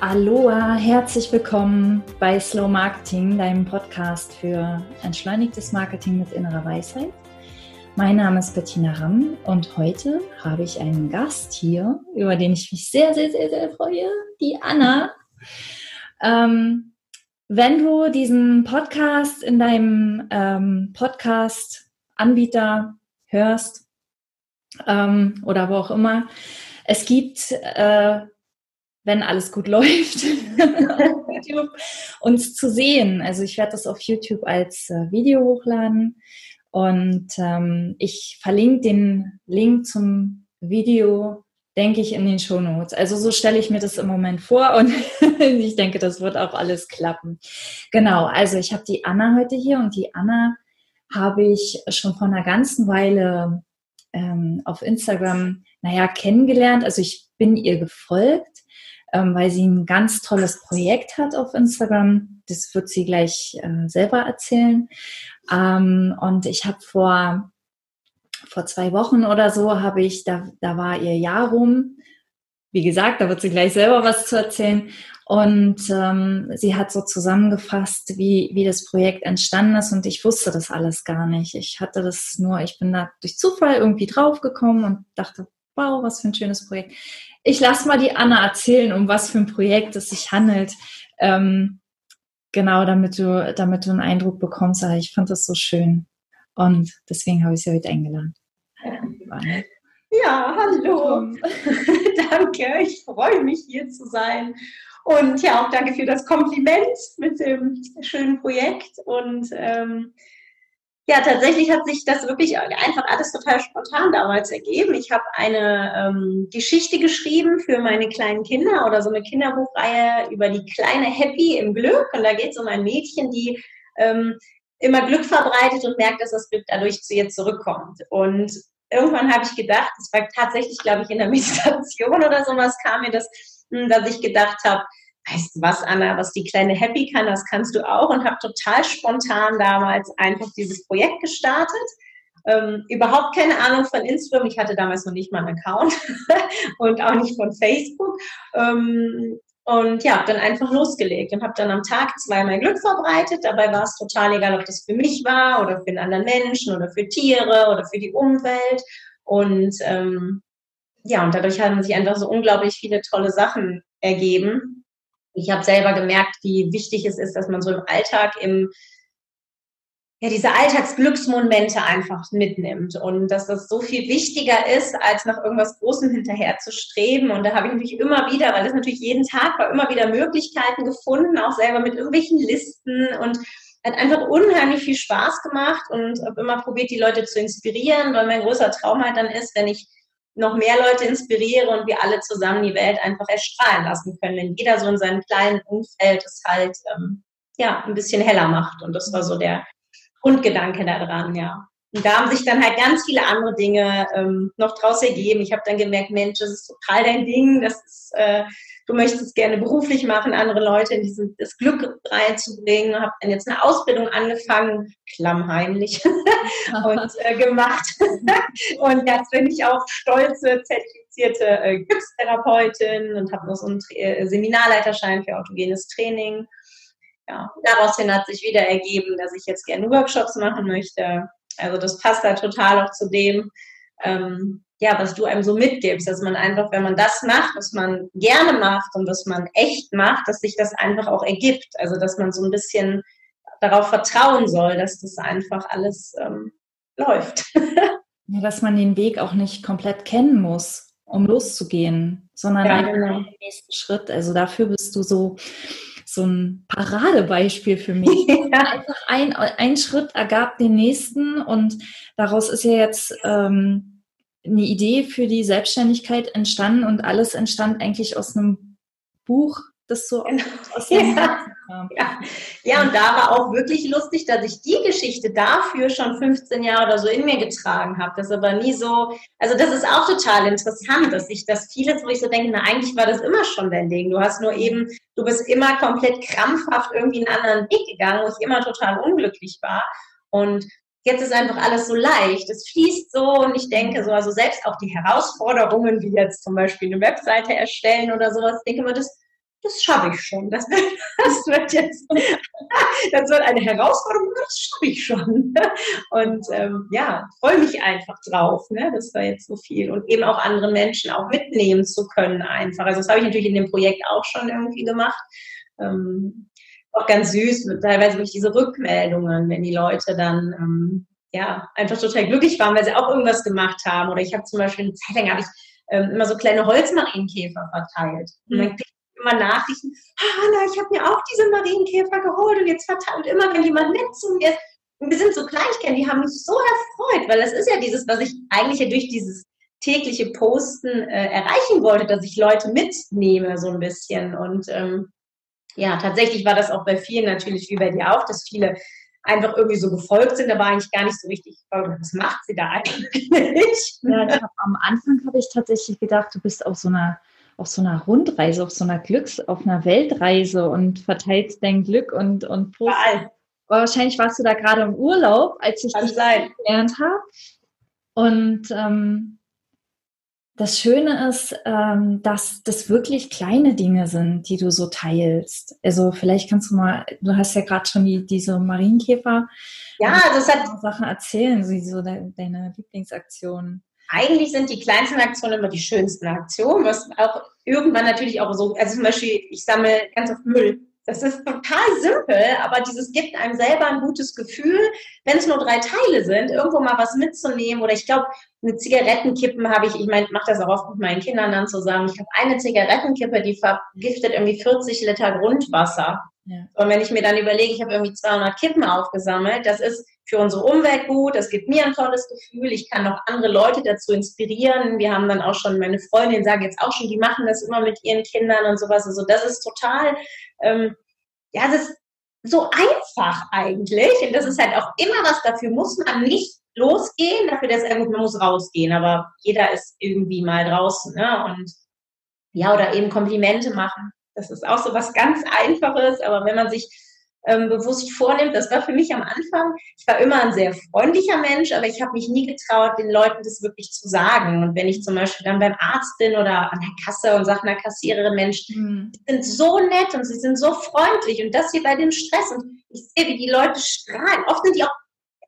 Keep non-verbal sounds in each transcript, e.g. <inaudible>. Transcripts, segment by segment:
Aloha, herzlich willkommen bei Slow Marketing, deinem Podcast für entschleunigtes Marketing mit innerer Weisheit. Mein Name ist Bettina Ramm und heute habe ich einen Gast hier, über den ich mich sehr, sehr, sehr, sehr freue, die Anna. Ähm, wenn du diesen Podcast in deinem ähm, Podcast-Anbieter hörst ähm, oder wo auch immer, es gibt äh, wenn alles gut <laughs> läuft, YouTube, uns zu sehen. Also ich werde das auf YouTube als äh, Video hochladen und ähm, ich verlinke den Link zum Video, denke ich, in den Show Notes. Also so stelle ich mir das im Moment vor und <laughs> ich denke, das wird auch alles klappen. Genau, also ich habe die Anna heute hier und die Anna habe ich schon vor einer ganzen Weile ähm, auf Instagram, naja, kennengelernt. Also ich bin ihr gefolgt ähm, weil sie ein ganz tolles Projekt hat auf Instagram. Das wird sie gleich äh, selber erzählen. Ähm, und ich habe vor, vor zwei Wochen oder so, habe ich, da, da war ihr Jahr rum. Wie gesagt, da wird sie gleich selber was zu erzählen. Und ähm, sie hat so zusammengefasst, wie, wie das Projekt entstanden ist. Und ich wusste das alles gar nicht. Ich hatte das nur, ich bin da durch Zufall irgendwie draufgekommen und dachte, wow, was für ein schönes Projekt ich lasse mal die Anna erzählen, um was für ein Projekt es sich handelt. Ähm, genau, damit du, damit du einen Eindruck bekommst. Ich fand das so schön. Und deswegen habe ich sie heute eingeladen. Ja, hallo. <laughs> danke, ich freue mich hier zu sein. Und ja, auch danke für das Kompliment mit dem schönen Projekt. Und ähm, ja, tatsächlich hat sich das wirklich einfach alles total spontan damals ergeben. Ich habe eine ähm, Geschichte geschrieben für meine kleinen Kinder oder so eine Kinderbuchreihe über die kleine Happy im Glück. Und da geht es um ein Mädchen, die ähm, immer Glück verbreitet und merkt, dass das Glück dadurch zu ihr zurückkommt. Und irgendwann habe ich gedacht, das war tatsächlich, glaube ich, in der <laughs> Meditation oder sowas, kam mir das, hm, dass ich gedacht habe, weißt du was, Anna, was die kleine Happy kann, das kannst du auch und habe total spontan damals einfach dieses Projekt gestartet. Ähm, überhaupt keine Ahnung von Instagram. Ich hatte damals noch nicht mal einen Account <laughs> und auch nicht von Facebook. Ähm, und ja, dann einfach losgelegt und habe dann am Tag zweimal Glück verbreitet. Dabei war es total egal, ob das für mich war oder für einen anderen Menschen oder für Tiere oder für die Umwelt. Und ähm, ja, und dadurch haben sich einfach so unglaublich viele tolle Sachen ergeben ich habe selber gemerkt, wie wichtig es ist, dass man so im Alltag im ja, diese Alltagsglücksmomente einfach mitnimmt und dass das so viel wichtiger ist, als nach irgendwas Großem hinterher zu streben. Und da habe ich natürlich immer wieder, weil das natürlich jeden Tag war, immer wieder Möglichkeiten gefunden, auch selber mit irgendwelchen Listen und hat einfach unheimlich viel Spaß gemacht und habe immer probiert, die Leute zu inspirieren, weil mein großer Traum halt dann ist, wenn ich noch mehr Leute inspiriere und wir alle zusammen die Welt einfach erstrahlen lassen können, wenn jeder so in seinem kleinen Umfeld es halt ähm, ja ein bisschen heller macht. Und das war so der Grundgedanke daran, ja. Und da haben sich dann halt ganz viele andere Dinge ähm, noch draus ergeben. Ich habe dann gemerkt, Mensch, das ist total dein Ding, das ist, äh, du möchtest es gerne beruflich machen, andere Leute in dieses, das Glück reinzubringen. Habe dann jetzt eine Ausbildung angefangen, klammheimlich <laughs> und äh, gemacht. <laughs> und jetzt bin ich auch stolze, zertifizierte äh, Glückstherapeutin und habe noch so einen äh, Seminarleiterschein für autogenes Training. Ja, daraus hat sich wieder ergeben, dass ich jetzt gerne Workshops machen möchte also das passt da total auch zu dem, ähm, ja, was du einem so mitgibst, dass man einfach, wenn man das macht, was man gerne macht und was man echt macht, dass sich das einfach auch ergibt. Also dass man so ein bisschen darauf vertrauen soll, dass das einfach alles ähm, läuft. <laughs> ja, dass man den Weg auch nicht komplett kennen muss, um loszugehen, sondern ja, genau. den nächsten Schritt. Also dafür bist du so so ein Paradebeispiel für mich. <laughs> Ja. Einfach ein, ein Schritt ergab den nächsten und daraus ist ja jetzt ähm, eine Idee für die Selbstständigkeit entstanden und alles entstand eigentlich aus einem Buch, das so genau. <laughs> aus dem ja. Ja. ja, und da war auch wirklich lustig, dass ich die Geschichte dafür schon 15 Jahre oder so in mir getragen habe. Das aber nie so, also das ist auch total interessant, dass ich das vieles, wo ich so denke, na eigentlich war das immer schon dein Ding. Du hast nur eben, du bist immer komplett krampfhaft irgendwie einen anderen Weg gegangen, wo ich immer total unglücklich war. Und jetzt ist einfach alles so leicht. Es fließt so und ich denke so, also selbst auch die Herausforderungen, wie jetzt zum Beispiel eine Webseite erstellen oder sowas, ich denke immer, das das schaffe ich schon. Das wird, <laughs> das wird jetzt, <laughs> das wird eine Herausforderung, das schaffe ich schon. Und ähm, ja, freue mich einfach drauf, ne? das war jetzt so viel. Und eben auch andere Menschen auch mitnehmen zu können einfach. Also das habe ich natürlich in dem Projekt auch schon irgendwie gemacht. Ähm, auch ganz süß, teilweise durch diese Rückmeldungen, wenn die Leute dann ähm, ja einfach total glücklich waren, weil sie auch irgendwas gemacht haben. Oder ich habe zum Beispiel eine Zeit lang habe ich ähm, immer so kleine Holzmarienkäfer verteilt. Und dann immer Nachrichten, ah, ich habe mir auch diese Marienkäfer geholt und jetzt verteilt. Immer wenn jemand nett zu mir ist, und wir sind so Kleinigkeiten, die haben mich so erfreut, weil das ist ja dieses, was ich eigentlich ja durch dieses tägliche Posten äh, erreichen wollte, dass ich Leute mitnehme so ein bisschen. Und ähm, ja, tatsächlich war das auch bei vielen natürlich wie bei dir auch, dass viele einfach irgendwie so gefolgt sind. Da war eigentlich gar nicht so richtig, was macht sie da eigentlich? Ja, hab, am Anfang habe ich tatsächlich gedacht, du bist auf so einer auf so einer Rundreise, auf so einer Glücks-, auf einer Weltreise und verteilst dein Glück und, und postest. Wahrscheinlich warst du da gerade im Urlaub, als ich Kann dich gelernt habe. Und ähm, das Schöne ist, ähm, dass das wirklich kleine Dinge sind, die du so teilst. Also vielleicht kannst du mal, du hast ja gerade schon die, diese Marienkäfer. Ja, es hat Sachen erzählen, so deine Lieblingsaktionen eigentlich sind die kleinsten Aktionen immer die schönsten Aktionen, was auch irgendwann natürlich auch so, also zum Beispiel, ich sammle ganz oft Müll. Das ist total simpel, aber dieses gibt einem selber ein gutes Gefühl, wenn es nur drei Teile sind, irgendwo mal was mitzunehmen. Oder ich glaube, eine Zigarettenkippen habe ich, ich meine, ich mache das auch oft mit meinen Kindern dann zusammen. Ich habe eine Zigarettenkippe, die vergiftet irgendwie 40 Liter Grundwasser. Ja. Und wenn ich mir dann überlege, ich habe irgendwie 200 Kippen aufgesammelt, das ist für unsere Umwelt gut, das gibt mir ein tolles Gefühl, ich kann noch andere Leute dazu inspirieren. Wir haben dann auch schon, meine Freundin sagt jetzt auch schon, die machen das immer mit ihren Kindern und sowas. Also das ist total, ähm, ja, das ist so einfach eigentlich. Und das ist halt auch immer was, dafür muss man nicht losgehen, dafür, dass er gut, man muss rausgehen, aber jeder ist irgendwie mal draußen, ne? Und ja, oder eben Komplimente machen. Das ist auch so was ganz Einfaches, aber wenn man sich ähm, bewusst vornimmt. Das war für mich am Anfang, ich war immer ein sehr freundlicher Mensch, aber ich habe mich nie getraut, den Leuten das wirklich zu sagen. Und wenn ich zum Beispiel dann beim Arzt bin oder an der Kasse und sage einer Kassiererin, Mensch, mhm. die sind so nett und sie sind so freundlich und das hier bei dem Stress und ich sehe, wie die Leute strahlen. Oft sind die auch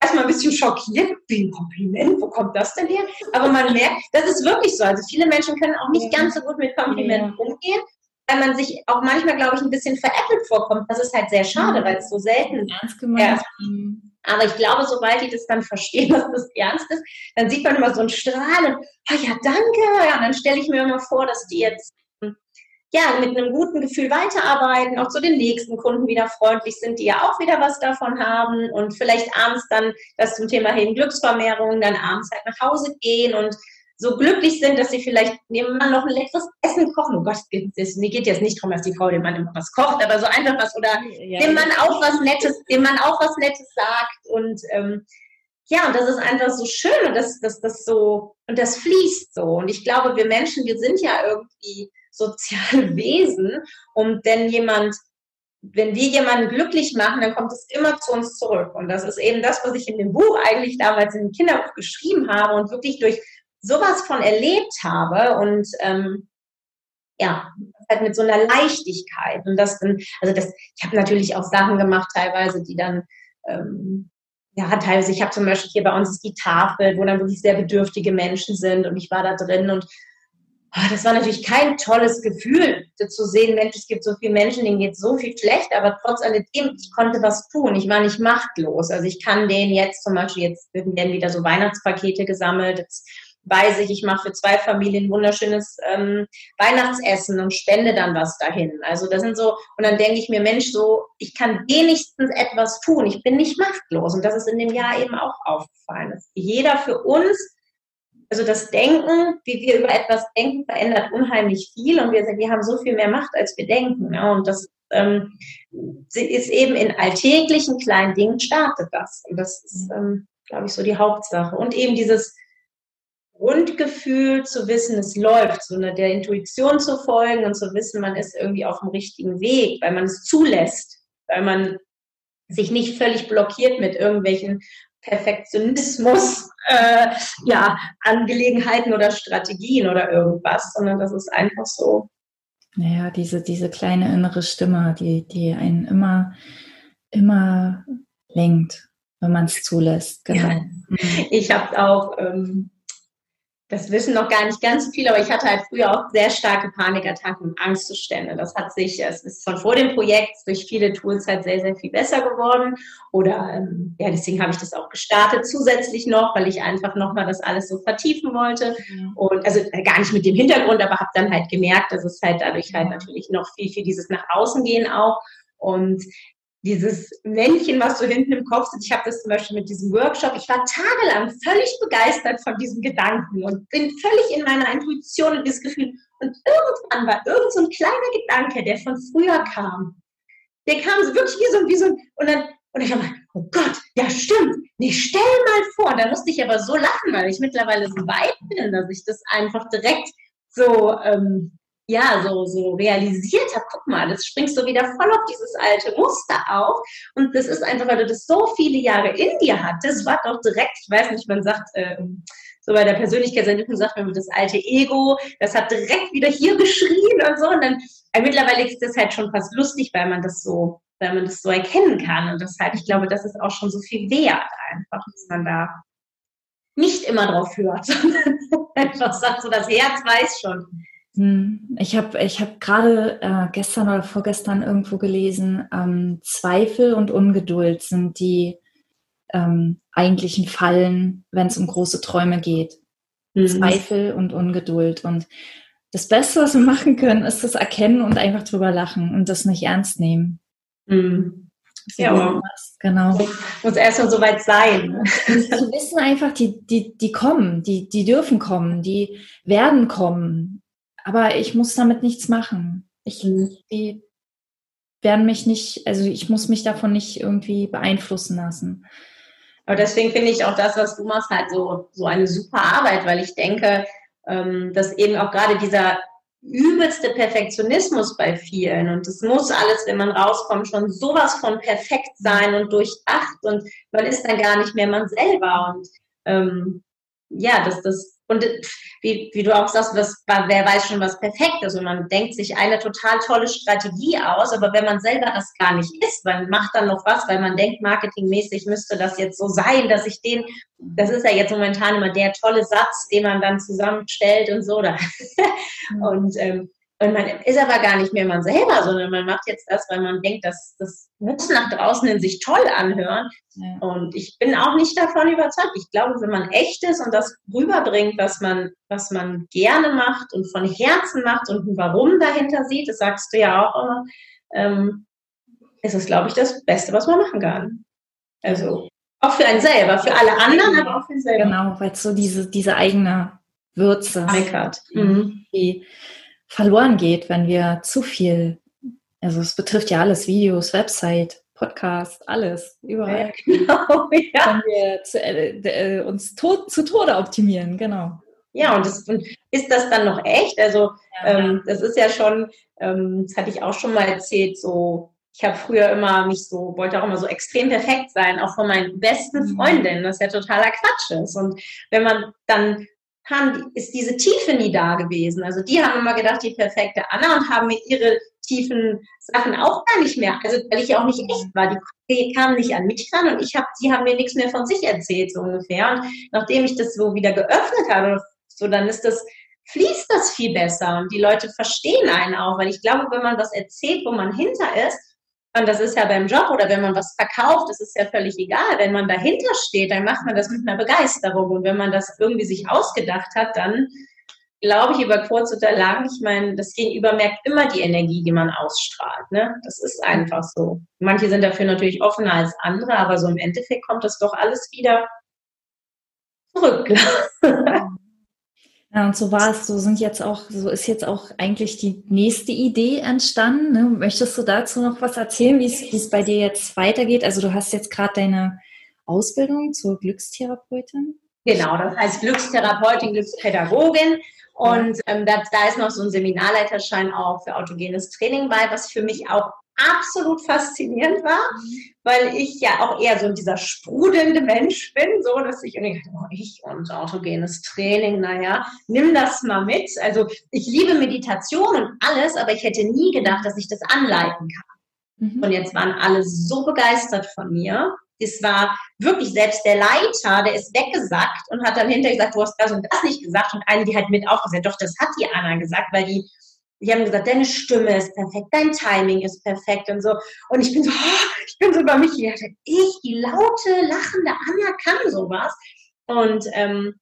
erstmal ein bisschen schockiert, wie ein Kompliment, wo kommt das denn her? Aber man merkt, das ist wirklich so. Also viele Menschen können auch nicht ganz so gut mit Komplimenten umgehen weil man sich auch manchmal, glaube ich, ein bisschen veräppelt vorkommt. Das ist halt sehr schade, mhm. weil es so selten ernst gemeint. Ja. Aber ich glaube, sobald die das dann verstehen, <laughs> dass das ernst ist, dann sieht man immer so ein Strahlen. Oh ja, danke. Ja, und dann stelle ich mir immer vor, dass die jetzt ja, mit einem guten Gefühl weiterarbeiten, auch zu den nächsten Kunden wieder freundlich sind, die ja auch wieder was davon haben und vielleicht abends dann das zum Thema hin Glücksvermehrung, dann abends halt nach Hause gehen und so glücklich sind, dass sie vielleicht dem Mann noch ein leckeres Essen kochen. Oh Gott, es geht jetzt nicht darum, dass die Frau dem Mann immer was kocht, aber so einfach was oder ja, dem Mann auch was Nettes, dem Mann auch was Nettes sagt und ähm, ja, und das ist einfach so schön und das, das, das so, und das fließt so. Und ich glaube, wir Menschen, wir sind ja irgendwie soziale <laughs> Wesen. Und wenn jemand, wenn wir jemanden glücklich machen, dann kommt es immer zu uns zurück. Und das ist eben das, was ich in dem Buch eigentlich damals in dem Kinderbuch geschrieben habe und wirklich durch sowas von erlebt habe und ähm, ja, halt mit so einer Leichtigkeit und das dann, also das, ich habe natürlich auch Sachen gemacht teilweise, die dann ähm, ja, teilweise, ich habe zum Beispiel hier bei uns ist die Tafel, wo dann wirklich sehr bedürftige Menschen sind und ich war da drin und oh, das war natürlich kein tolles Gefühl zu sehen, Mensch, es gibt so viele Menschen, denen geht so viel schlecht, aber trotz alledem, ich konnte was tun, ich war nicht machtlos. Also ich kann denen jetzt zum Beispiel, jetzt werden wieder so Weihnachtspakete gesammelt, jetzt weiß ich, ich mache für zwei Familien wunderschönes ähm, Weihnachtsessen und spende dann was dahin. Also das sind so, und dann denke ich mir, Mensch, so, ich kann wenigstens etwas tun. Ich bin nicht machtlos. Und das ist in dem Jahr eben auch aufgefallen. Dass jeder für uns, also das Denken, wie wir über etwas denken, verändert unheimlich viel und wir, wir haben so viel mehr Macht, als wir denken. Ja, und das ähm, ist eben in alltäglichen kleinen Dingen startet das. Und das ist, ähm, glaube ich, so die Hauptsache. Und eben dieses Grundgefühl zu wissen, es läuft, so eine, der Intuition zu folgen und zu wissen, man ist irgendwie auf dem richtigen Weg, weil man es zulässt, weil man sich nicht völlig blockiert mit irgendwelchen Perfektionismus, äh, ja, Angelegenheiten oder Strategien oder irgendwas, sondern das ist einfach so. Naja, diese, diese kleine innere Stimme, die, die einen immer, immer lenkt, wenn man es zulässt. Genau. Ja. Ich habe auch ähm, das wissen noch gar nicht ganz viele, aber ich hatte halt früher auch sehr starke Panikattacken und Angstzustände. Das hat sich, es ist schon vor dem Projekt durch viele Tools halt sehr, sehr viel besser geworden. Oder ähm, ja, deswegen habe ich das auch gestartet zusätzlich noch, weil ich einfach nochmal das alles so vertiefen wollte. Und also äh, gar nicht mit dem Hintergrund, aber habe dann halt gemerkt, dass es halt dadurch halt natürlich noch viel, viel dieses nach außen gehen auch. Und dieses Männchen, was so hinten im Kopf sitzt. Ich habe das zum Beispiel mit diesem Workshop. Ich war tagelang völlig begeistert von diesem Gedanken und bin völlig in meiner Intuition und dieses Gefühl. Und irgendwann war irgend so ein kleiner Gedanke, der von früher kam. Der kam so wirklich wie so, wie so und dann und ich habe oh Gott, ja stimmt. Nee, stell mal vor. Da musste ich aber so lachen, weil ich mittlerweile so weit bin, dass ich das einfach direkt so ähm, ja, so, so realisiert habe, guck mal, das springst du wieder voll auf dieses alte Muster auf. Und das ist einfach, weil du das so viele Jahre in dir hattest, war doch direkt, ich weiß nicht, man sagt, äh, so bei der Persönlichkeitsentwicklung sagt man das alte Ego, das hat direkt wieder hier geschrien und so. Und dann, äh, mittlerweile ist das halt schon fast lustig, weil man das so, weil man das so erkennen kann. Und das halt, ich glaube, das ist auch schon so viel wert einfach, dass man da nicht immer drauf hört, <laughs> sondern einfach sagt, so das Herz weiß schon ich habe ich hab gerade äh, gestern oder vorgestern irgendwo gelesen, ähm, Zweifel und Ungeduld sind die ähm, eigentlichen Fallen, wenn es um große Träume geht. Mhm. Zweifel und Ungeduld. Und das Beste, was wir machen können, ist das erkennen und einfach drüber lachen und das nicht ernst nehmen. Mhm. So ja, genau. Muss erst mal soweit sein. Zu wissen einfach, die, die, die kommen, die, die dürfen kommen, die werden kommen aber ich muss damit nichts machen. Ich, die werden mich nicht, also ich muss mich davon nicht irgendwie beeinflussen lassen. Aber deswegen finde ich auch das, was du machst, halt so, so eine super Arbeit, weil ich denke, ähm, dass eben auch gerade dieser übelste Perfektionismus bei vielen und es muss alles, wenn man rauskommt, schon sowas von perfekt sein und durchdacht und man ist dann gar nicht mehr man selber und ähm, ja, dass das und wie, wie du auch sagst, was, wer weiß schon, was perfekt ist. Und man denkt sich eine total tolle Strategie aus, aber wenn man selber das gar nicht ist, man macht dann noch was, weil man denkt, marketingmäßig müsste das jetzt so sein, dass ich den, das ist ja jetzt momentan immer der tolle Satz, den man dann zusammenstellt und so. <laughs> und ähm, und man ist aber gar nicht mehr man selber, sondern man macht jetzt das, weil man denkt, dass das muss nach draußen in sich toll anhören. Ja. Und ich bin auch nicht davon überzeugt. Ich glaube, wenn man echt ist und das rüberbringt, was man, was man gerne macht und von Herzen macht und ein Warum dahinter sieht, das sagst du ja auch immer, ähm, ist es, glaube ich, das Beste, was man machen kann. Also auch für einen selber, für alle anderen, aber auch für einen selber. Genau, weil es so diese, diese eigene Würze hat. Mhm. Die, verloren geht, wenn wir zu viel, also es betrifft ja alles, Videos, Website, Podcast, alles, überall. Ja, genau, <laughs> ja. Wenn wir zu, äh, äh, uns tot, zu Tode optimieren, genau. Ja, und, das, ist das dann noch echt? Also ja, ähm, das ist ja schon, ähm, das hatte ich auch schon mal erzählt, so ich habe früher immer mich so, wollte auch immer so extrem perfekt sein, auch von meinen besten mhm. Freundinnen, das ja totaler Quatsch ist. Und wenn man dann haben, ist diese Tiefe nie da gewesen. Also die haben immer gedacht, die perfekte Anna und haben mir ihre tiefen Sachen auch gar nicht mehr, also weil ich ja auch nicht echt war. Die kamen nicht an mich ran und ich habe, die haben mir nichts mehr von sich erzählt, so ungefähr. Und nachdem ich das so wieder geöffnet habe, so dann ist das, fließt das viel besser und die Leute verstehen einen auch, weil ich glaube, wenn man was erzählt, wo man hinter ist, und das ist ja beim Job oder wenn man was verkauft, das ist ja völlig egal. Wenn man dahinter steht, dann macht man das mit einer Begeisterung. Und wenn man das irgendwie sich ausgedacht hat, dann glaube ich über kurz oder lang, ich meine, das Gegenüber merkt immer die Energie, die man ausstrahlt. Ne? Das ist einfach so. Manche sind dafür natürlich offener als andere, aber so im Endeffekt kommt das doch alles wieder zurück. <laughs> Ja, und so war es, so sind jetzt auch, so ist jetzt auch eigentlich die nächste Idee entstanden. Ne? Möchtest du dazu noch was erzählen, wie es bei dir jetzt weitergeht? Also du hast jetzt gerade deine Ausbildung zur Glückstherapeutin. Genau, das heißt Glückstherapeutin, Glückspädagogin. Und ähm, da, da ist noch so ein Seminarleiterschein auch für autogenes Training bei, was für mich auch absolut faszinierend war, weil ich ja auch eher so dieser sprudelnde Mensch bin, so dass ich irgendwie oh, ich und autogenes Training, naja, nimm das mal mit. Also ich liebe Meditation und alles, aber ich hätte nie gedacht, dass ich das anleiten kann. Mhm. Und jetzt waren alle so begeistert von mir. Es war wirklich selbst der Leiter, der ist weggesackt und hat dann hinterher gesagt, du hast das und das nicht gesagt. Und eine, die halt mit aufgesagt, doch, das hat die Anna gesagt, weil die die haben gesagt, deine Stimme ist perfekt, dein Timing ist perfekt und so. Und ich bin so, <laughs> oh, ich bin so über mich gedacht, ich, die laute, lachende Anja kann sowas. Und ähm,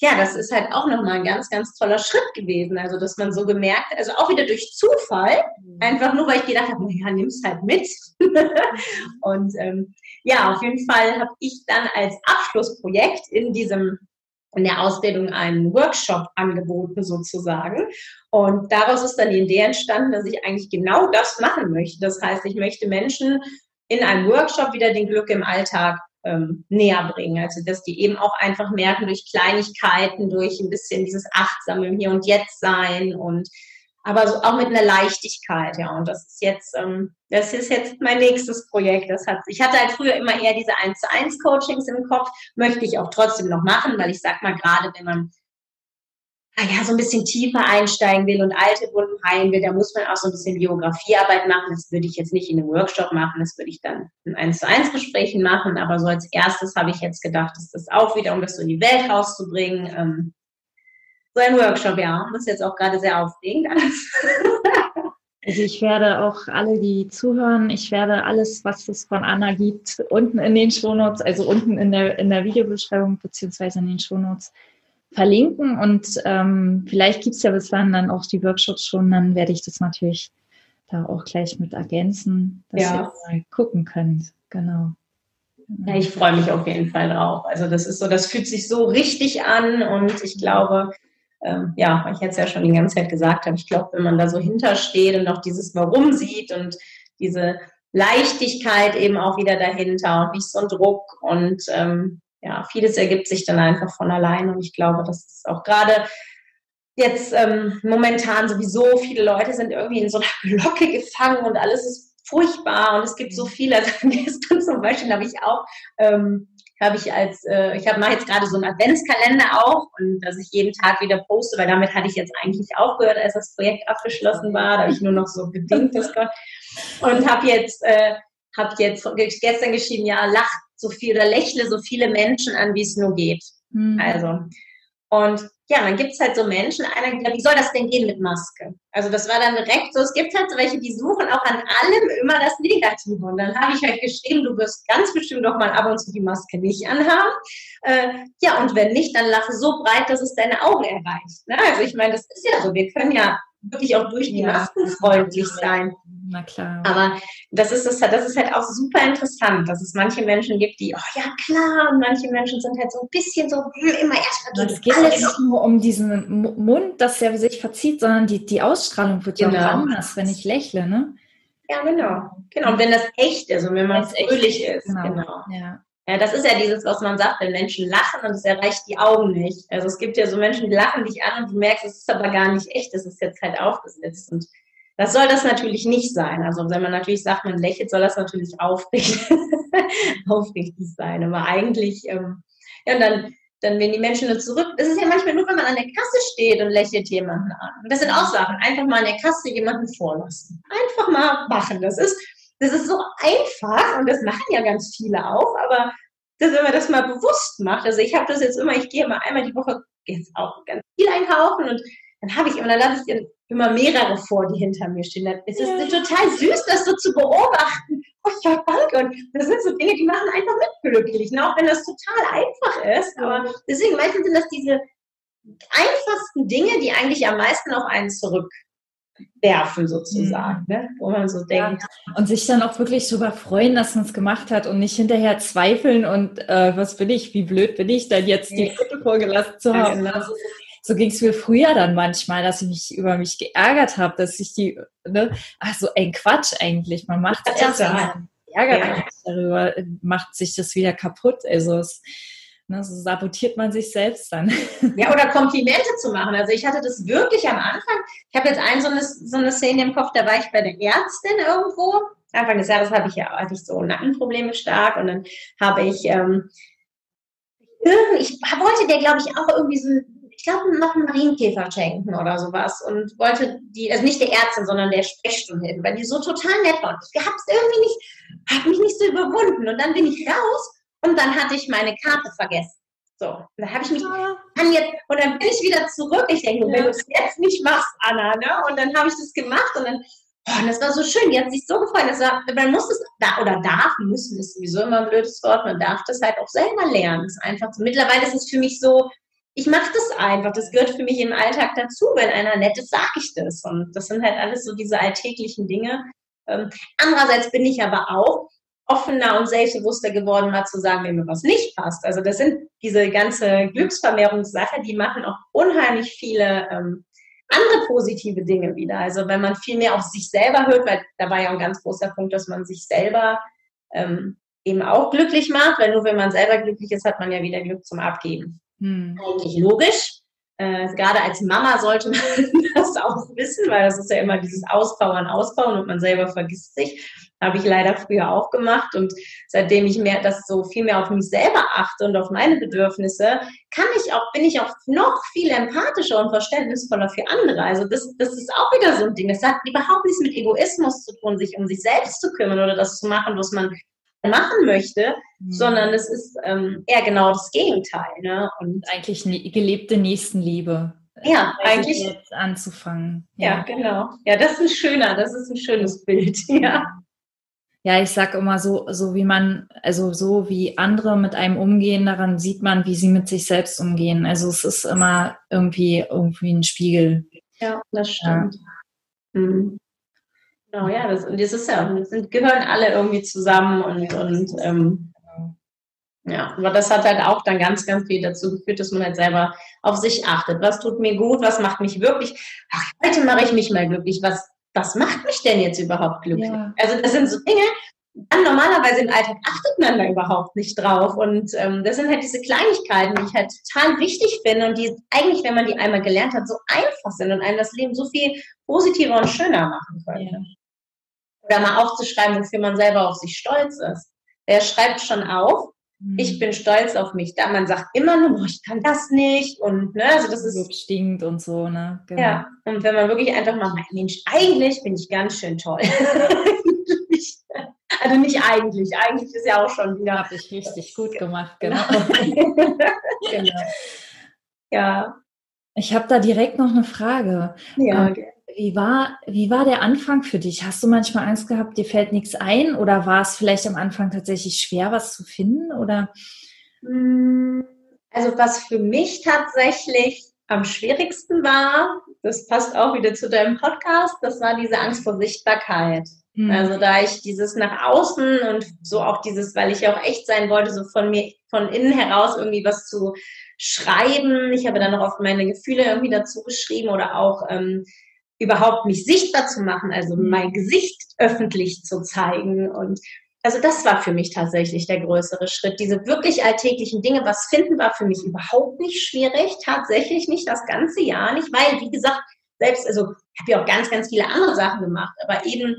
ja, das ist halt auch nochmal ein ganz, ganz toller Schritt gewesen. Also, dass man so gemerkt, also auch wieder durch Zufall, mhm. einfach nur, weil ich gedacht habe, naja, nimm's halt mit. <laughs> und ähm, ja, auf jeden Fall habe ich dann als Abschlussprojekt in diesem in der Ausbildung einen Workshop angeboten sozusagen. Und daraus ist dann die Idee entstanden, dass ich eigentlich genau das machen möchte. Das heißt, ich möchte Menschen in einem Workshop wieder den Glück im Alltag ähm, näher bringen. Also dass die eben auch einfach merken durch Kleinigkeiten, durch ein bisschen dieses achtsame im Hier und Jetzt sein und aber so auch mit einer Leichtigkeit, ja. Und das ist jetzt, ähm, das ist jetzt mein nächstes Projekt. Das hat, ich hatte halt früher immer eher diese 1 zu 1 Coachings im Kopf, möchte ich auch trotzdem noch machen, weil ich sag mal, gerade wenn man ja, so ein bisschen tiefer einsteigen will und alte Wunden heilen will, da muss man auch so ein bisschen Biografiearbeit machen. Das würde ich jetzt nicht in einem Workshop machen, das würde ich dann in 1 zu 1 Gesprächen machen. Aber so als erstes habe ich jetzt gedacht, ist das auch wieder, um das so in die Welt rauszubringen. Ähm, so ein Workshop, ja. Das ist jetzt auch gerade sehr aufregend. <laughs> Also ich werde auch alle, die zuhören, ich werde alles, was es von Anna gibt, unten in den Shownotes, also unten in der, in der Videobeschreibung beziehungsweise in den Shownotes verlinken. Und ähm, vielleicht gibt es ja bis dann dann auch die Workshops schon, dann werde ich das natürlich da auch gleich mit ergänzen, dass ja. ihr mal gucken könnt. Genau. Ja, ich freue mich auf jeden Fall drauf. Also das ist so, das fühlt sich so richtig an und ich glaube, ähm, ja, ich jetzt ja schon die ganze Zeit gesagt habe, ich glaube, wenn man da so hintersteht und auch dieses Warum sieht und diese Leichtigkeit eben auch wieder dahinter und nicht so ein Druck und ähm, ja, vieles ergibt sich dann einfach von allein und ich glaube, das ist auch gerade jetzt ähm, momentan sowieso viele Leute sind irgendwie in so einer <laughs> Glocke gefangen und alles ist furchtbar und es gibt so viele. <laughs> Also gestern zum Beispiel habe ich auch ähm, habe ich als, äh, ich habe mache jetzt gerade so einen Adventskalender auch und dass ich jeden Tag wieder poste, weil damit hatte ich jetzt eigentlich aufgehört, als das Projekt abgeschlossen war. Da habe ich nur noch so bedingt das Gott und habe jetzt, äh, habe jetzt gestern geschrieben, ja, lacht so viel oder lächle so viele Menschen an, wie es nur geht. Mhm. Also und ja, dann gibt es halt so Menschen, einer gesagt, wie soll das denn gehen mit Maske? Also das war dann direkt so, es gibt halt so welche, die suchen auch an allem immer das Negative. Und dann habe ich halt geschrieben, du wirst ganz bestimmt doch mal ab und zu die Maske nicht anhaben. Äh, ja, und wenn nicht, dann lache so breit, dass es deine Augen erreicht. Ne? Also ich meine, das ist ja so, wir können ja wirklich auch durch die ja, Masken freundlich sein. Na klar. Aber das ist, das, das ist halt auch super interessant, dass es manche Menschen gibt, die, oh ja klar, und manche Menschen sind halt so ein bisschen so, hm, immer erstmal Es geht alles. nicht nur um diesen Mund, dass der sich verzieht, sondern die, die Ausstrahlung wird ja genau. auch anders, wenn ich lächle, ne? Ja, genau. Genau, und wenn das echt ist und wenn man fröhlich ist. Genau. genau. Ja. Ja, das ist ja dieses, was man sagt, wenn Menschen lachen und es erreicht die Augen nicht. Also es gibt ja so Menschen, die lachen dich an und du merkst, es ist aber gar nicht echt, es ist jetzt halt aufgesetzt. Und das soll das natürlich nicht sein. Also wenn man natürlich sagt, man lächelt, soll das natürlich aufrichtig, <laughs> aufrichtig sein. Aber eigentlich, ähm, ja, und dann, dann wenn die Menschen nur zurück, das ist ja manchmal nur, wenn man an der Kasse steht und lächelt jemanden an. Und das sind auch Sachen. Einfach mal an der Kasse jemanden vorlassen. Einfach mal machen. Das ist, das ist so einfach und das machen ja ganz viele auch, aber dass, wenn man das mal bewusst macht, also ich habe das jetzt immer, ich gehe immer einmal die Woche jetzt auch ganz viel einkaufen und dann habe ich immer, dann lasse ich immer mehrere vor, die hinter mir stehen. Es ist ja. total süß, das so zu beobachten. Oh ja, danke. Und das sind so Dinge, die machen einfach mitglücklich, ne? auch wenn das total einfach ist. Aber deswegen meistens sind das diese einfachsten Dinge, die eigentlich am meisten auf einen zurück werfen sozusagen, mhm. ne? wo man so denkt. Ja. Und sich dann auch wirklich darüber freuen, dass man es gemacht hat und nicht hinterher zweifeln und äh, was bin ich, wie blöd bin ich, dann jetzt die Foto vorgelassen zu haben. Ja, genau. also, so ging es mir früher dann manchmal, dass ich mich über mich geärgert habe, dass ich die, ne, ach so ein Quatsch eigentlich, man macht es erst, ärgert ja. darüber, macht sich das wieder kaputt, also es Ne, so sabotiert man sich selbst dann. Ja, oder Komplimente zu machen. Also ich hatte das wirklich am Anfang. Ich habe jetzt ein so eine, so eine Szene im Kopf, da war ich bei der Ärztin irgendwo Anfang des Jahres habe ich ja hatte ich so Nackenprobleme stark und dann habe ich, ähm, ich wollte der, glaube ich, auch irgendwie so, ich glaube, noch einen Marienkäfer schenken oder sowas und wollte die, also nicht der Ärztin, sondern der Sprechstunde hin, weil die so total nett war. Ich habe es irgendwie nicht, habe mich nicht so überwunden und dann bin ich raus und dann hatte ich meine Karte vergessen. So, und dann habe ich mich, kann jetzt, und dann bin ich wieder zurück. Ich denke, wenn du es jetzt nicht machst, Anna, ne? Und dann habe ich das gemacht und dann, oh, das war so schön, die hat sich so gefreut. Das war, man muss es, da, oder darf, müssen ist sowieso immer ein blödes Wort, man darf das halt auch selber lernen. Das ist einfach so. Mittlerweile ist es für mich so, ich mache das einfach. Das gehört für mich im Alltag dazu. Wenn einer nett ist, sage ich das. Und das sind halt alles so diese alltäglichen Dinge. Ähm, andererseits bin ich aber auch, offener und selbstbewusster geworden, mal zu sagen, wenn mir was nicht passt. Also das sind diese ganze Glücksvermehrungssache, die machen auch unheimlich viele ähm, andere positive Dinge wieder. Also wenn man viel mehr auf sich selber hört, weil da war ja ein ganz großer Punkt, dass man sich selber ähm, eben auch glücklich macht, weil nur wenn man selber glücklich ist, hat man ja wieder Glück zum Abgeben. Hm. Eigentlich logisch. Äh, gerade als Mama sollte man <laughs> das auch wissen, weil das ist ja immer dieses Ausbauen, Ausbauen und man selber vergisst sich. Habe ich leider früher auch gemacht und seitdem ich mehr das so viel mehr auf mich selber achte und auf meine Bedürfnisse, kann ich auch, bin ich auch noch viel empathischer und verständnisvoller für andere. Also das, das ist auch wieder so ein Ding. Das hat überhaupt nichts mit Egoismus zu tun, sich um sich selbst zu kümmern oder das zu machen, was man machen möchte, mhm. sondern es ist ähm, eher genau das Gegenteil. Ne? Und eigentlich gelebte Nächstenliebe. Ja, eigentlich jetzt anzufangen. Ja. ja. genau. Ja, das ist ein schöner, das ist ein schönes Bild. <laughs> Ja ja, ich sag immer so, so wie man, also so wie andere mit einem umgehen, daran sieht man, wie sie mit sich selbst umgehen. Also es ist immer irgendwie, irgendwie ein Spiegel. Ja, das stimmt. Ja. Mhm. Genau, ja, das, und das ist ja, das gehören alle irgendwie zusammen und, und ähm, ja, aber das hat halt auch dann ganz, ganz viel dazu geführt, dass man halt selber auf sich achtet. Was tut mir gut? Was macht mich wirklich? Ach, heute mache ich mich mal glücklich. Was was macht mich denn jetzt überhaupt glücklich? Ja. Also das sind so Dinge, dann normalerweise im Alltag achtet man da überhaupt nicht drauf. Und ähm, das sind halt diese Kleinigkeiten, die ich halt total wichtig finde und die eigentlich, wenn man die einmal gelernt hat, so einfach sind und einem das Leben so viel positiver und schöner machen können. Ja. Oder mal aufzuschreiben, wofür man selber auf sich stolz ist. Wer schreibt schon auf, ich mhm. bin stolz auf mich. Da man sagt immer nur, ich kann das nicht und ne, also das ist stinkt und so, ne? Genau. Ja. Und wenn man wirklich einfach mal Mensch, eigentlich bin ich ganz schön toll. <laughs> also nicht eigentlich, eigentlich ist ja auch schon wieder. Habe ich richtig gut gemacht, <laughs> genau. genau. Ja. Ich habe da direkt noch eine Frage. Ja, okay. Ähm, wie war, wie war der Anfang für dich? Hast du manchmal Angst gehabt, dir fällt nichts ein? Oder war es vielleicht am Anfang tatsächlich schwer, was zu finden? Oder? Mm, also was für mich tatsächlich am schwierigsten war, das passt auch wieder zu deinem Podcast, das war diese Angst vor Sichtbarkeit. Mhm. Also da ich dieses nach außen und so auch dieses, weil ich ja auch echt sein wollte, so von mir, von innen heraus irgendwie was zu schreiben. Ich habe dann noch oft meine Gefühle irgendwie dazu geschrieben oder auch ähm, überhaupt mich sichtbar zu machen, also mhm. mein Gesicht öffentlich zu zeigen. Und also das war für mich tatsächlich der größere Schritt. Diese wirklich alltäglichen Dinge, was finden, war für mich überhaupt nicht schwierig, tatsächlich nicht das ganze Jahr nicht, weil, wie gesagt, selbst, also ich habe ja auch ganz, ganz viele andere Sachen gemacht, aber eben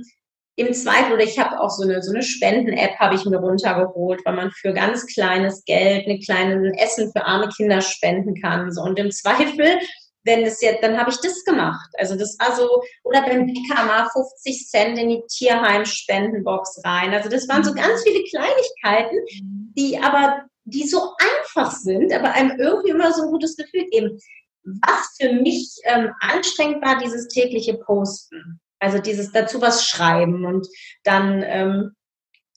im Zweifel, oder ich habe auch so eine, so eine Spenden-App habe ich mir runtergeholt, weil man für ganz kleines Geld eine kleine Essen für arme Kinder spenden kann. So. Und im Zweifel wenn es jetzt, dann habe ich das gemacht. Also das war so, oder beim Bäcker mal 50 Cent in die Tierheim-Spendenbox rein. Also das waren so ganz viele Kleinigkeiten, die aber, die so einfach sind, aber einem irgendwie immer so ein gutes Gefühl geben. Was für mich ähm, anstrengend war, dieses tägliche Posten. Also dieses dazu was schreiben und dann, ähm,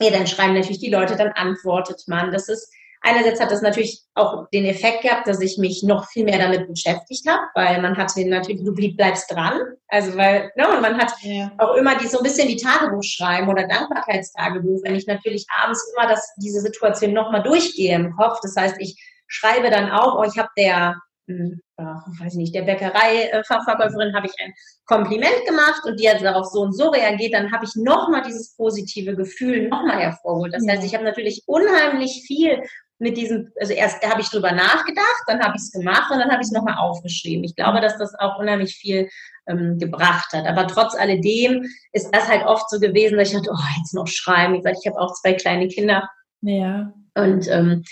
ja, dann schreiben natürlich die Leute, dann antwortet man. Das ist, Einerseits hat das natürlich auch den Effekt gehabt, dass ich mich noch viel mehr damit beschäftigt habe, weil man hatte natürlich, du bleibst dran. Also weil, ne, und man hat ja. auch immer die, so ein bisschen die Tagebuch schreiben oder Dankbarkeitstagebuch, wenn ich natürlich abends immer das, diese Situation nochmal durchgehe im Kopf. Das heißt, ich schreibe dann auch, oh, ich habe der hm, weiß ich nicht, der Bäckerei-Fachverkäuferin habe ich ein Kompliment gemacht und die hat darauf so und so reagiert, dann habe ich nochmal dieses positive Gefühl nochmal hervorgeholt. Das heißt, ich habe natürlich unheimlich viel mit diesem, also erst habe ich drüber nachgedacht, dann habe ich es gemacht und dann habe ich es nochmal aufgeschrieben. Ich glaube, dass das auch unheimlich viel ähm, gebracht hat. Aber trotz alledem ist das halt oft so gewesen, dass ich dachte, oh, jetzt noch schreiben. Gesagt, ich habe auch zwei kleine Kinder. Ja. Und ähm,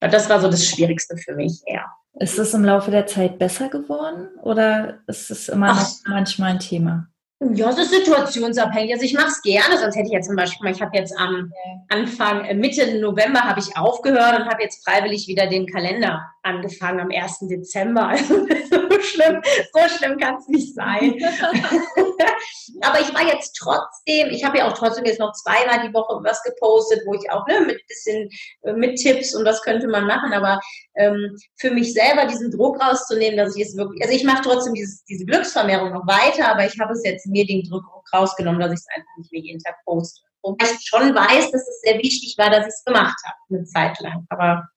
das war so das Schwierigste für mich, ja. Ist es im Laufe der Zeit besser geworden oder ist es immer noch manchmal ein Thema? Ja, es ist situationsabhängig. Also ich mache es gerne, sonst hätte ich ja zum Beispiel, ich habe jetzt am Anfang, äh, Mitte November habe ich aufgehört und habe jetzt freiwillig wieder den Kalender angefangen am 1. Dezember. <laughs> Also so schlimm, so schlimm kann es nicht sein. <laughs> Aber ich war jetzt trotzdem, ich habe ja auch trotzdem jetzt noch zweimal die Woche was gepostet, wo ich auch ne, mit bisschen äh, mit Tipps und was könnte man machen. Aber ähm, für mich selber diesen Druck rauszunehmen, dass ich es wirklich, also ich mache trotzdem dieses, diese Glücksvermehrung noch weiter, aber ich habe es jetzt mir den Druck rausgenommen, dass ich es einfach nicht mehr jeden Tag poste. Wobei ich schon weiß, dass es sehr wichtig war, dass ich es gemacht habe, eine Zeit lang. Aber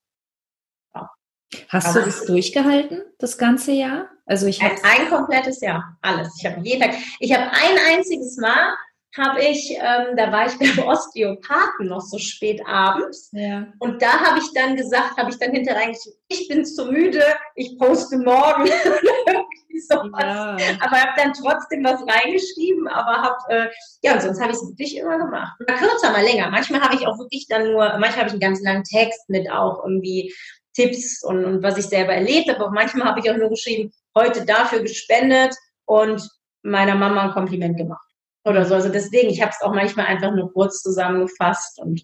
Hast aber du das durchgehalten, das ganze Jahr? Also ich habe ein komplettes Jahr, alles. Ich habe jeden Tag, ich habe ein einziges Mal habe ich, ähm, da war ich <laughs> beim Osteopathen noch so spät abends. Ja. Und da habe ich dann gesagt, habe ich dann hinterher ich bin zu müde, ich poste morgen. <laughs> ja. Aber habe dann trotzdem was reingeschrieben, aber habe, äh, ja, und sonst habe ich es wirklich immer gemacht. Mal kürzer, mal länger. Manchmal habe ich auch wirklich dann nur, manchmal habe ich einen ganz langen Text mit auch irgendwie Tipps und, und was ich selber erlebt habe. Aber manchmal habe ich auch nur geschrieben, heute dafür gespendet und meiner Mama ein Kompliment gemacht oder so. Also deswegen, ich habe es auch manchmal einfach nur kurz zusammengefasst und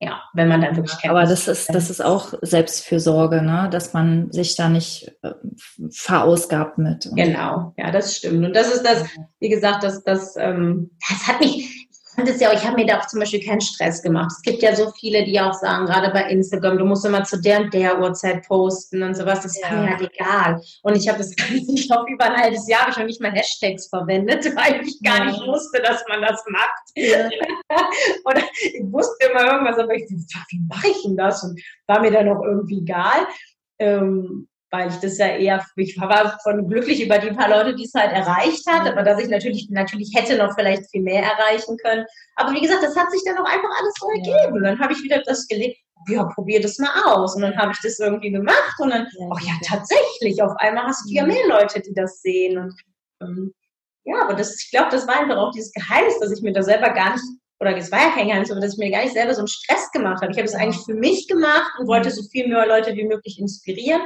ja, wenn man dann wirklich kennt. Aber das ist, das ist auch Selbstfürsorge, ne? dass man sich da nicht äh, verausgabt mit. Genau, ja, das stimmt. Und das ist das, wie gesagt, das, das, ähm, das hat mich, fand es ja auch, ich habe mir da auch zum Beispiel keinen Stress gemacht. Es gibt ja so viele, die auch sagen, gerade bei Instagram, du musst immer zu der und der Uhrzeit posten und sowas. Das ja. war mir halt egal. Und ich habe das <laughs> ich glaube, über ein halbes Jahr habe ich noch nicht mal Hashtags verwendet, <laughs> weil ich gar ja. nicht wusste, dass man das macht. Ja. <laughs> Oder ich wusste immer irgendwas, aber ich dachte, wie mache ich denn das? Und war mir dann auch irgendwie egal. Ähm, weil ich das ja eher, ich war von glücklich über die paar Leute, die es halt erreicht hat, aber dass ich natürlich, natürlich hätte noch vielleicht viel mehr erreichen können. Aber wie gesagt, das hat sich dann auch einfach alles so ergeben. Und dann habe ich wieder das gelegt, ja, probier das mal aus. Und dann habe ich das irgendwie gemacht und dann, ach ja, tatsächlich, auf einmal hast du ja mehr Leute, die das sehen. Und ähm, ja, aber das, ich glaube, das war einfach auch dieses Geheimnis, dass ich mir da selber gar nicht oder es war ja kein Geheimnis, aber dass ich mir gar nicht selber so einen Stress gemacht habe. Ich habe es eigentlich für mich gemacht und wollte so viel mehr Leute wie möglich inspirieren.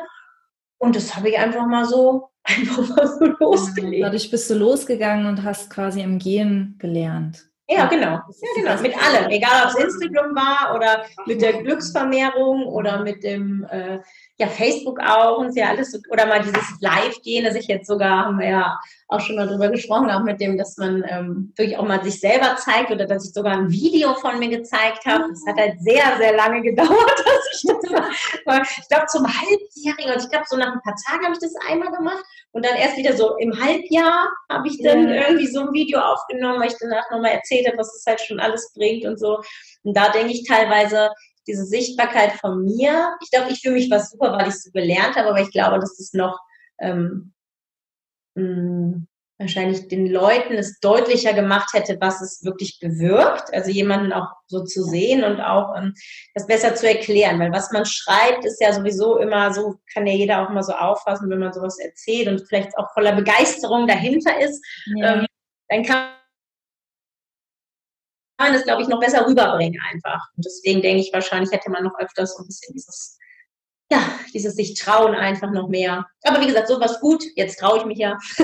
Und das habe ich einfach mal so, <laughs> einfach mal so losgelegt. Dadurch bist du losgegangen und hast quasi im Gehen gelernt. Ja, genau. Ja, genau. Mit allem. Egal, ob es Instagram war oder mit der Glücksvermehrung oder mit dem äh, ja, Facebook auch und ja alles. Oder mal dieses Live-Gehen, das ich jetzt sogar, haben wir ja auch schon mal drüber gesprochen, auch mit dem, dass man ähm, wirklich auch mal sich selber zeigt oder dass ich sogar ein Video von mir gezeigt habe. Das hat halt sehr, sehr lange <laughs> gedauert, dass ich das war. Ich glaube, zum Halbjährigen, und ich glaube, so nach ein paar Tagen habe ich das einmal gemacht und dann erst wieder so im Halbjahr habe ich dann ja. irgendwie so ein Video aufgenommen, weil ich danach nochmal erzählt habe, was es halt schon alles bringt und so. Und da denke ich teilweise, diese Sichtbarkeit von mir, ich glaube, ich für mich war super, weil ich es so gelernt habe, aber ich glaube, dass das noch ähm, mh, wahrscheinlich den Leuten es deutlicher gemacht hätte, was es wirklich bewirkt. Also jemanden auch so zu sehen und auch ähm, das besser zu erklären. Weil was man schreibt, ist ja sowieso immer so, kann ja jeder auch mal so auffassen, wenn man sowas erzählt und vielleicht auch voller Begeisterung dahinter ist. Ja. Ähm, dann kann man das, glaube ich, noch besser rüberbringen einfach. Und deswegen denke ich, wahrscheinlich hätte man noch öfters so ein bisschen dieses ja, dieses sich trauen einfach noch mehr. Aber wie gesagt, sowas gut, jetzt traue ich mich ja. <laughs>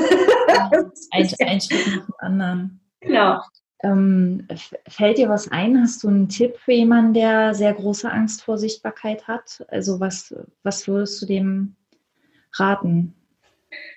ein, ein Schritt nach dem anderen. Genau. Ähm, fällt dir was ein? Hast du einen Tipp für jemanden, der sehr große Angst vor Sichtbarkeit hat? Also was, was würdest du dem raten?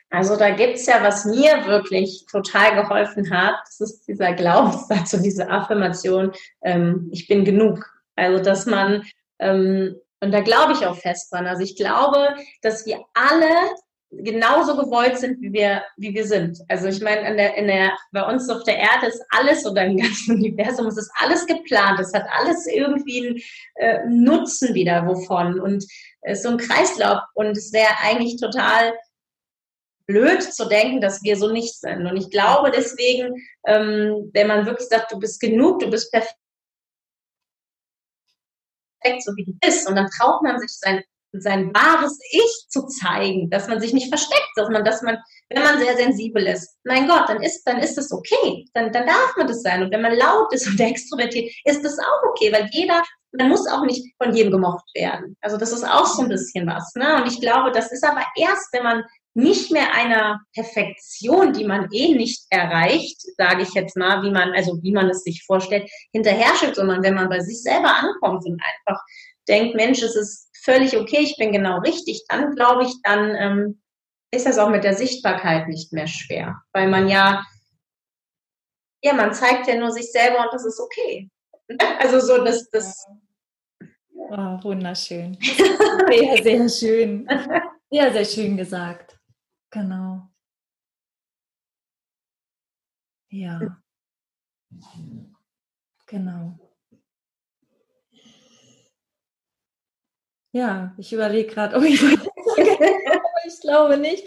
Also da gibt es ja, was mir wirklich total geholfen hat, das ist dieser Glaubenssatz und diese Affirmation, ähm, ich bin genug. Also dass man ähm, und da glaube ich auch fest dran. Also ich glaube, dass wir alle genauso gewollt sind, wie wir, wie wir sind. Also ich meine, in der, in der, bei uns auf der Erde ist alles oder im ganzen <laughs> Universum es ist alles geplant. Es hat alles irgendwie einen äh, Nutzen wieder wovon und äh, so ein Kreislauf. Und es wäre eigentlich total blöd zu denken, dass wir so nicht sind. Und ich glaube deswegen, ähm, wenn man wirklich sagt, du bist genug, du bist perfekt, perfekt, so wie du bist. Und dann traut man sich sein, sein wahres Ich zu zeigen, dass man sich nicht versteckt, dass man, dass man, wenn man sehr sensibel ist, mein Gott, dann ist, dann ist es okay. Dann, dann darf man das sein. Und wenn man laut ist <laughs> und extrovertiert, ist das auch okay, weil jeder, man muss auch nicht von jedem gemocht werden. Also das ist auch so ein bisschen was. Ne? Und ich glaube, das ist aber erst, wenn man nicht mehr einer Perfektion, die man eh nicht erreicht, sage ich jetzt mal, wie man, also wie man es sich vorstellt, hinterher schickt, sondern wenn man bei sich selber ankommt und einfach denkt, Mensch, es ist völlig okay, ich bin genau richtig, dann glaube ich, dann ähm, ist das auch mit der Sichtbarkeit nicht mehr schwer, weil man ja, ja, man zeigt ja nur sich selber und das ist okay. Also so, das, das. Oh, wunderschön. <laughs> Sehr, sehr schön. Sehr, sehr schön gesagt. Genau. Ja. Genau. Ja, ich überlege gerade, ob ich, <laughs> ich glaube nicht.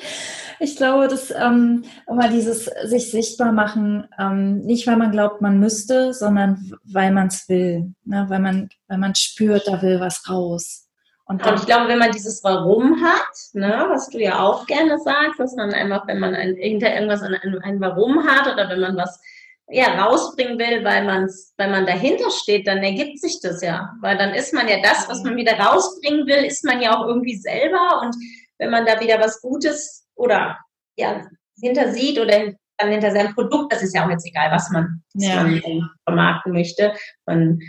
Ich glaube, dass ähm, immer dieses sich sichtbar machen, ähm, nicht weil man glaubt, man müsste, sondern weil man es will, ne? weil man, weil man spürt, da will was raus. Und, und ich glaube, wenn man dieses Warum hat, ne, was du ja auch gerne sagst, dass man einfach, wenn man ein, hinter irgendwas ein, ein Warum hat oder wenn man was ja, rausbringen will, weil, man's, weil man dahinter steht, dann ergibt sich das ja. Weil dann ist man ja das, was man wieder rausbringen will, ist man ja auch irgendwie selber. Und wenn man da wieder was Gutes oder ja, hinter sieht oder dann hinter seinem Produkt, das ist ja auch jetzt egal, was man, was ja. man vermarkten möchte. Man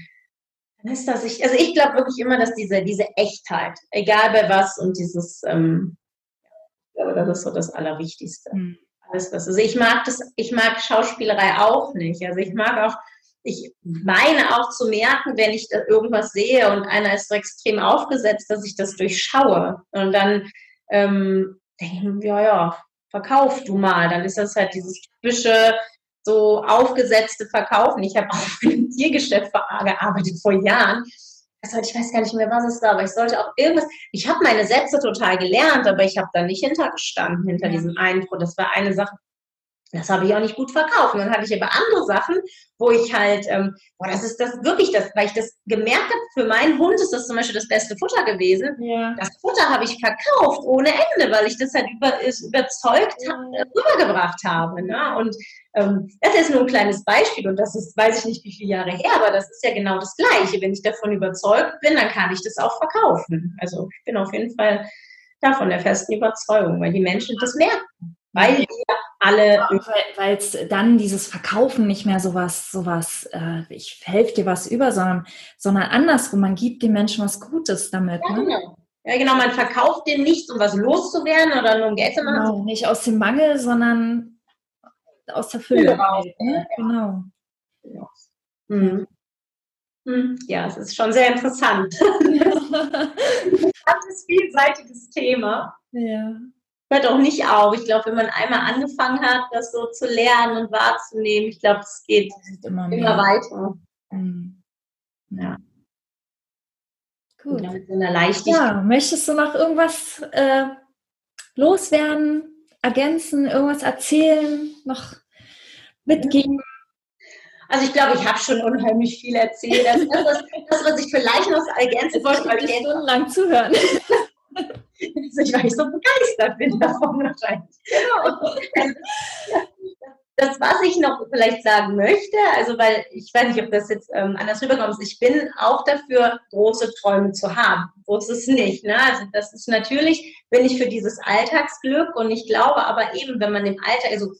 ist das, ich, also ich glaube wirklich immer, dass diese, diese Echtheit, egal bei was und dieses, ähm, ich glaube, das ist so das Allerwichtigste. Mhm. Alles was. Also ich mag das, ich mag Schauspielerei auch nicht. Also ich mag auch, ich meine auch zu merken, wenn ich irgendwas sehe und einer ist so extrem aufgesetzt, dass ich das durchschaue. Und dann ähm, denke ich, ja, ja, verkauf du mal. Dann ist das halt dieses typische, so aufgesetzte Verkaufen. Ich habe auch Tiergeschäft gearbeitet vor Jahren. Also ich weiß gar nicht mehr, was es war, aber ich sollte auch irgendwas. Ich habe meine Sätze total gelernt, aber ich habe da nicht hintergestanden, hinter diesem einen Pro. Das war eine Sache, das habe ich auch nicht gut verkauft. Und dann hatte ich aber andere Sachen, wo ich halt, ähm, boah, das ist das wirklich das, weil ich das gemerkt habe, für meinen Hund ist das zum Beispiel das beste Futter gewesen. Ja. Das Futter habe ich verkauft ohne Ende, weil ich das halt über, überzeugt ja. Äh, rübergebracht habe. Ne? Und ähm, das ist nur ein kleines Beispiel und das ist, weiß ich nicht, wie viele Jahre her, aber das ist ja genau das Gleiche. Wenn ich davon überzeugt bin, dann kann ich das auch verkaufen. Also ich bin auf jeden Fall davon der festen Überzeugung, weil die Menschen das merken. Weil wir alle. Weil es dann dieses Verkaufen nicht mehr sowas, sowas, äh, ich helfe dir was über, sondern, sondern andersrum, man gibt den Menschen was Gutes damit. Ja, ne? genau. Ja, genau, man verkauft den nicht, um was loszuwerden oder nur um Geld zu machen. Genau, nicht aus dem Mangel, sondern aus der Fülle. Genau. Ne? genau. genau. Mhm. Ja, es ist schon sehr interessant. <laughs> Ja. das vielseitiges Thema. Ja hört auch nicht auf. Ich glaube, wenn man einmal angefangen hat, das so zu lernen und wahrzunehmen, ich glaube, es geht immer, immer weiter. Mhm. Ja. Gut. Ja, möchtest du noch irgendwas äh, loswerden, ergänzen, irgendwas erzählen, noch mitgeben? Also ich glaube, ich habe schon unheimlich viel erzählt. Das, das, das, was ich vielleicht noch ergänzen wollte, weil ich stundenlang zuhören. <laughs> <laughs> Ich, weil ich so begeistert bin davon wahrscheinlich. Genau. <laughs> Das, was ich noch vielleicht sagen möchte, also weil ich weiß nicht, ob das jetzt ähm, anders rüberkommt, ich bin auch dafür, große Träume zu haben. Wo ist es nicht? Ne? Also das ist natürlich, bin ich für dieses Alltagsglück und ich glaube aber eben, wenn man im Alltag, also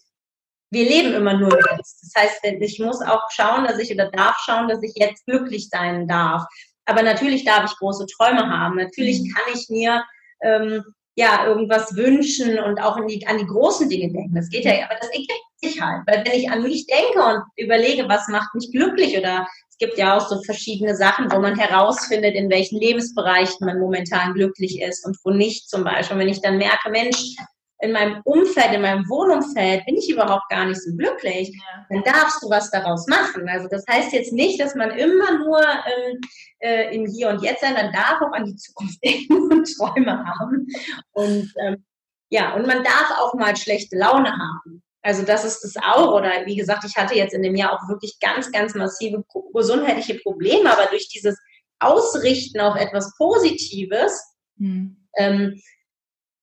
wir leben immer nur jetzt. Das heißt, ich muss auch schauen, dass ich oder darf schauen, dass ich jetzt glücklich sein darf. Aber natürlich darf ich große Träume haben. Natürlich mhm. kann ich mir ähm, ja irgendwas wünschen und auch die, an die großen Dinge denken. Das geht ja, aber das ergibt sich halt. Weil wenn ich an mich denke und überlege, was macht mich glücklich oder es gibt ja auch so verschiedene Sachen, wo man herausfindet, in welchen Lebensbereichen man momentan glücklich ist und wo nicht zum Beispiel. Wenn ich dann merke, Mensch, in meinem Umfeld, in meinem Wohnumfeld bin ich überhaupt gar nicht so glücklich, ja. dann darfst du was daraus machen. Also das heißt jetzt nicht, dass man immer nur ähm, äh, im Hier und Jetzt sein, man darf auch an die Zukunft <laughs> denken und Träume haben. Und ähm, ja, und man darf auch mal schlechte Laune haben. Also das ist das auch. Oder wie gesagt, ich hatte jetzt in dem Jahr auch wirklich ganz, ganz massive gesundheitliche Probleme, aber durch dieses ausrichten auf etwas Positives, mhm. ähm,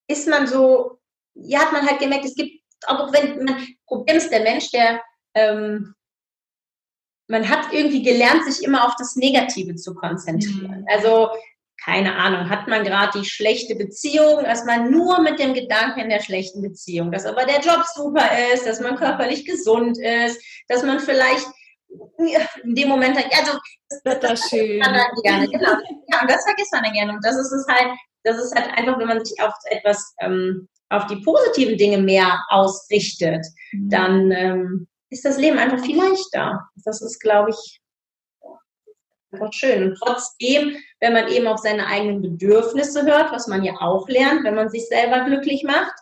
ist man so, ja, hat man halt gemerkt, es gibt, auch wenn man, Problem ist der Mensch, der, ähm, man hat irgendwie gelernt, sich immer auf das Negative zu konzentrieren. Mhm. Also keine Ahnung, hat man gerade die schlechte Beziehung, dass man nur mit dem Gedanken in der schlechten Beziehung, dass aber der Job super ist, dass man körperlich gesund ist, dass man vielleicht in dem Moment, also das, das, das schön. Man dann gerne, genau. Ja, und das vergisst man dann gerne. Und das ist es halt, das ist halt einfach, wenn man sich auf etwas, ähm, auf die positiven Dinge mehr ausrichtet, mhm. dann ähm, ist das Leben einfach viel leichter. Das ist, glaube ich, einfach schön. Und trotzdem, wenn man eben auf seine eigenen Bedürfnisse hört, was man ja auch lernt, wenn man sich selber glücklich macht,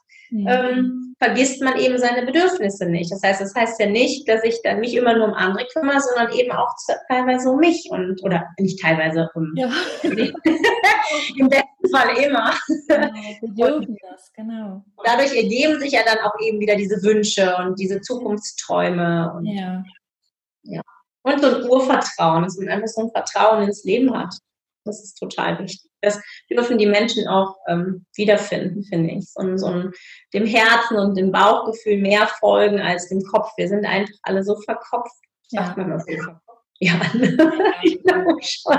ähm, vergisst man eben seine Bedürfnisse nicht. Das heißt, das heißt ja nicht, dass ich dann mich immer nur um andere kümmere, sondern eben auch teilweise um mich und oder nicht teilweise um ja. <laughs> im besten Fall immer. Genau, das, genau. Dadurch ergeben sich ja dann auch eben wieder diese Wünsche und diese Zukunftsträume und ja. ja. Und so ein Urvertrauen, dass man einfach so ein Vertrauen ins Leben hat. Das ist total wichtig. Das dürfen die Menschen auch ähm, wiederfinden, finde ich. So, so ein, dem Herzen und dem Bauchgefühl mehr folgen als dem Kopf. Wir sind einfach alle so verkopft. Ja. Sagt man das so Ja, <laughs> ich glaube schon.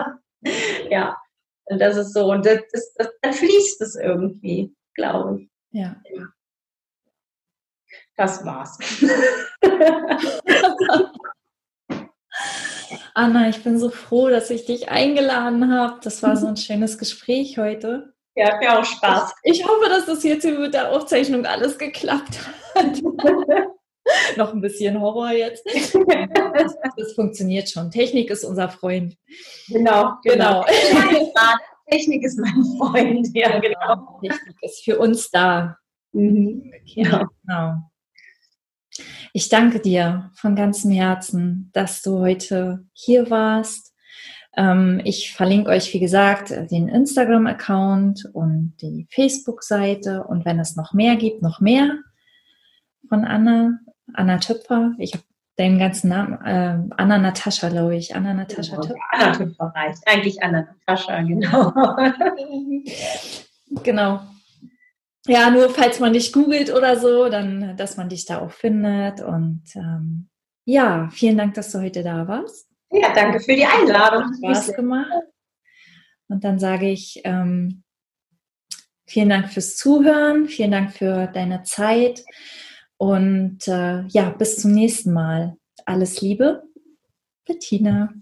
Ja, und das ist so. Und das, das, das, dann fließt es irgendwie, glaube ich. Ja. Das war's. <laughs> Anna, ich bin so froh, dass ich dich eingeladen habe. Das war so ein schönes Gespräch heute. Ja, hat mir auch Spaß. Ich hoffe, dass das jetzt hier mit der Aufzeichnung alles geklappt hat. <laughs> Noch ein bisschen Horror jetzt. Das, <laughs> das, funktioniert schon. Technik ist unser Freund. Genau, genau. genau. <laughs> Technik ist mein Freund, ja, genau. Technik ist für uns da. Mhm. Ja, genau. Ich danke dir von ganzem Herzen, dass du heute hier warst. Ähm, ich verlinke euch, wie gesagt, den Instagram-Account und die Facebook-Seite und wenn es noch mehr gibt, noch mehr von Anna, Anna Töpfer. Ich habe deinen ganzen Namen, äh, Anna Natascha, glaube ich. Anna Natascha genau, Töpfer. Anna Töpfer reicht. Eigentlich Anna Natascha, genau. <laughs> <laughs> genau. Ja, nur falls man dich googelt oder so, dann, dass man dich da auch findet. Und ähm, ja, vielen Dank, dass du heute da warst. Ja, danke für die Einladung. Spaß gemacht. Und dann sage ich ähm, vielen Dank fürs Zuhören, vielen Dank für deine Zeit und äh, ja, bis zum nächsten Mal. Alles Liebe, Bettina.